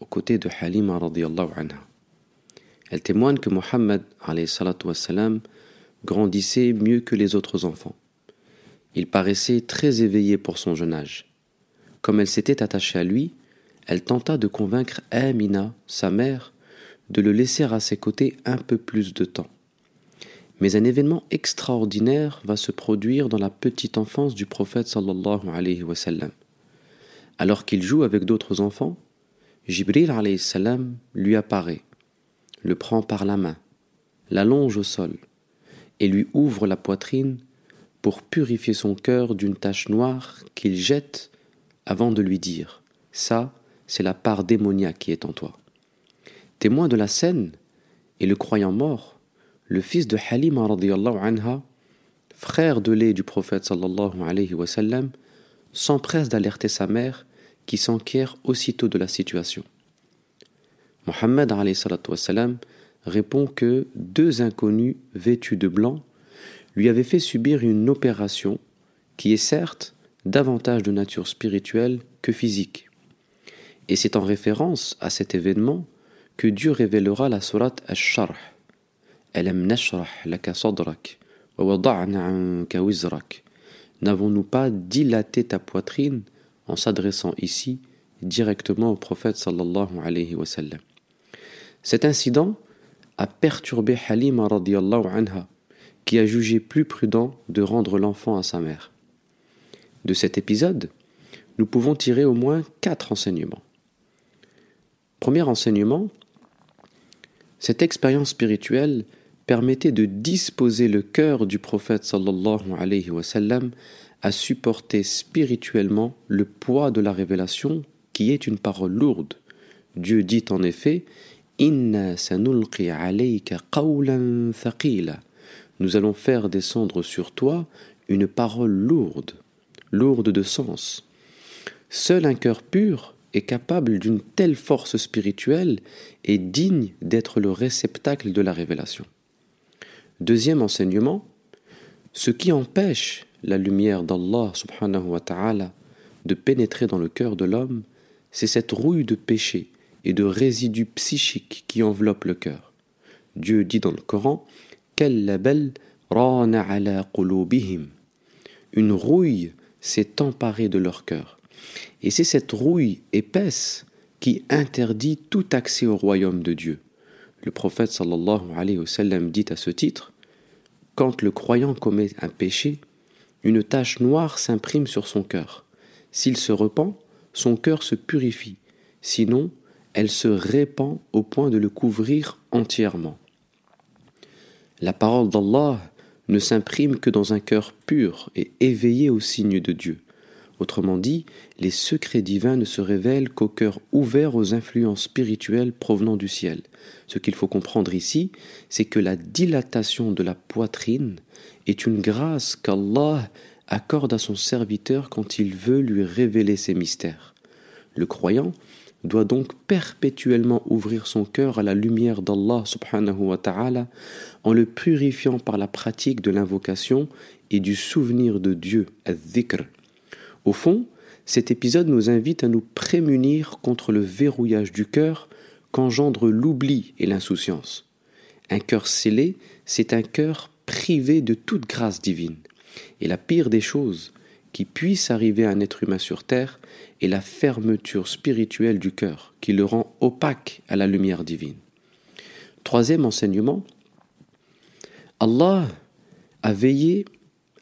aux côtés de Halima radiallahu anha. Elle témoigne que Mohammed grandissait mieux que les autres enfants. Il paraissait très éveillé pour son jeune âge. Comme elle s'était attachée à lui, elle tenta de convaincre Amina, sa mère, de le laisser à ses côtés un peu plus de temps. Mais un événement extraordinaire va se produire dans la petite enfance du prophète sallallahu alayhi wa. Alors qu'il joue avec d'autres enfants, Jibril lui apparaît, le prend par la main, l'allonge au sol et lui ouvre la poitrine pour purifier son cœur d'une tache noire qu'il jette avant de lui dire Ça, c'est la part démoniaque qui est en toi. Témoin de la scène et le croyant mort, le fils de Halima anha, frère de lait du prophète sallallahu alayhi wa s'empresse d'alerter sa mère qui s'enquiert aussitôt de la situation. Mohammed répond que deux inconnus vêtus de blanc lui avaient fait subir une opération qui est certes davantage de nature spirituelle que physique. Et c'est en référence à cet événement que Dieu révélera la sourate Ash-Sharh. N'avons-nous pas dilaté ta poitrine en s'adressant ici directement au prophète sallallahu alayhi wa sallam. Cet incident a perturbé Halima radiallahu anha, qui a jugé plus prudent de rendre l'enfant à sa mère. De cet épisode, nous pouvons tirer au moins quatre enseignements. Premier enseignement, cette expérience spirituelle permettait de disposer le cœur du prophète sallallahu alayhi wa sallam à supporter spirituellement le poids de la révélation qui est une parole lourde. Dieu dit en effet Inna Nous allons faire descendre sur toi une parole lourde, lourde de sens. Seul un cœur pur est capable d'une telle force spirituelle et digne d'être le réceptacle de la révélation. Deuxième enseignement, ce qui empêche la lumière d'Allah subhanahu wa ta'ala de pénétrer dans le cœur de l'homme, c'est cette rouille de péché et de résidus psychiques qui enveloppe le cœur. Dieu dit dans le Coran Une rouille s'est emparée de leur cœur. Et c'est cette rouille épaisse qui interdit tout accès au royaume de Dieu. Le prophète sallallahu alayhi wa sallam dit à ce titre Quand le croyant commet un péché, une tache noire s'imprime sur son cœur. S'il se repent, son cœur se purifie, sinon elle se répand au point de le couvrir entièrement. La parole d'Allah ne s'imprime que dans un cœur pur et éveillé au signe de Dieu. Autrement dit, les secrets divins ne se révèlent qu'au cœur ouvert aux influences spirituelles provenant du ciel. Ce qu'il faut comprendre ici, c'est que la dilatation de la poitrine est une grâce qu'Allah accorde à son serviteur quand il veut lui révéler ses mystères. Le croyant doit donc perpétuellement ouvrir son cœur à la lumière d'Allah subhanahu wa ta'ala en le purifiant par la pratique de l'invocation et du souvenir de Dieu. Au fond, cet épisode nous invite à nous prémunir contre le verrouillage du cœur qu'engendre l'oubli et l'insouciance. Un cœur scellé, c'est un cœur privé de toute grâce divine. Et la pire des choses qui puisse arriver à un être humain sur terre est la fermeture spirituelle du cœur, qui le rend opaque à la lumière divine. Troisième enseignement, Allah a veillé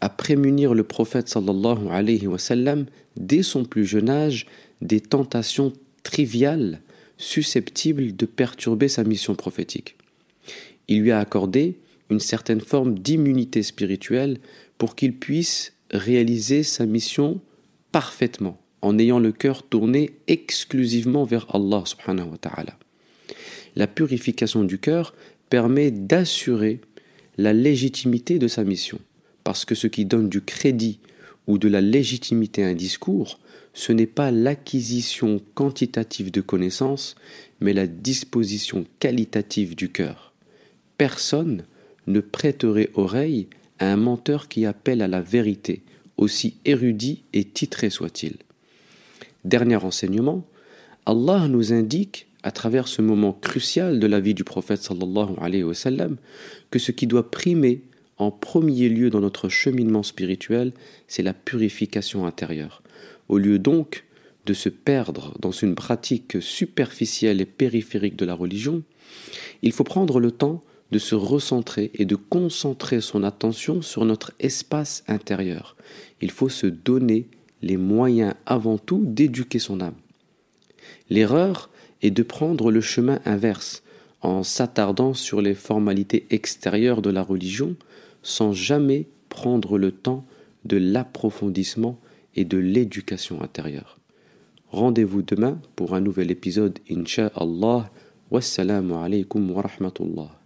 à prémunir le prophète sallallahu alayhi wa sallam dès son plus jeune âge des tentations triviales susceptibles de perturber sa mission prophétique. Il lui a accordé une certaine forme d'immunité spirituelle pour qu'il puisse réaliser sa mission parfaitement en ayant le cœur tourné exclusivement vers Allah subhanahu wa ta'ala. La purification du cœur permet d'assurer la légitimité de sa mission, parce que ce qui donne du crédit ou de la légitimité à un discours, ce n'est pas l'acquisition quantitative de connaissances, mais la disposition qualitative du cœur. Personne ne prêterait oreille à un menteur qui appelle à la vérité, aussi érudit et titré soit-il. Dernier enseignement, Allah nous indique à travers ce moment crucial de la vie du prophète sallallahu que ce qui doit primer en premier lieu dans notre cheminement spirituel, c'est la purification intérieure. Au lieu donc de se perdre dans une pratique superficielle et périphérique de la religion, il faut prendre le temps de se recentrer et de concentrer son attention sur notre espace intérieur. Il faut se donner les moyens avant tout d'éduquer son âme. L'erreur et de prendre le chemin inverse, en s'attardant sur les formalités extérieures de la religion, sans jamais prendre le temps de l'approfondissement et de l'éducation intérieure. Rendez-vous demain pour un nouvel épisode, Inch'Allah. Wassalamu alaikum wa rahmatullah.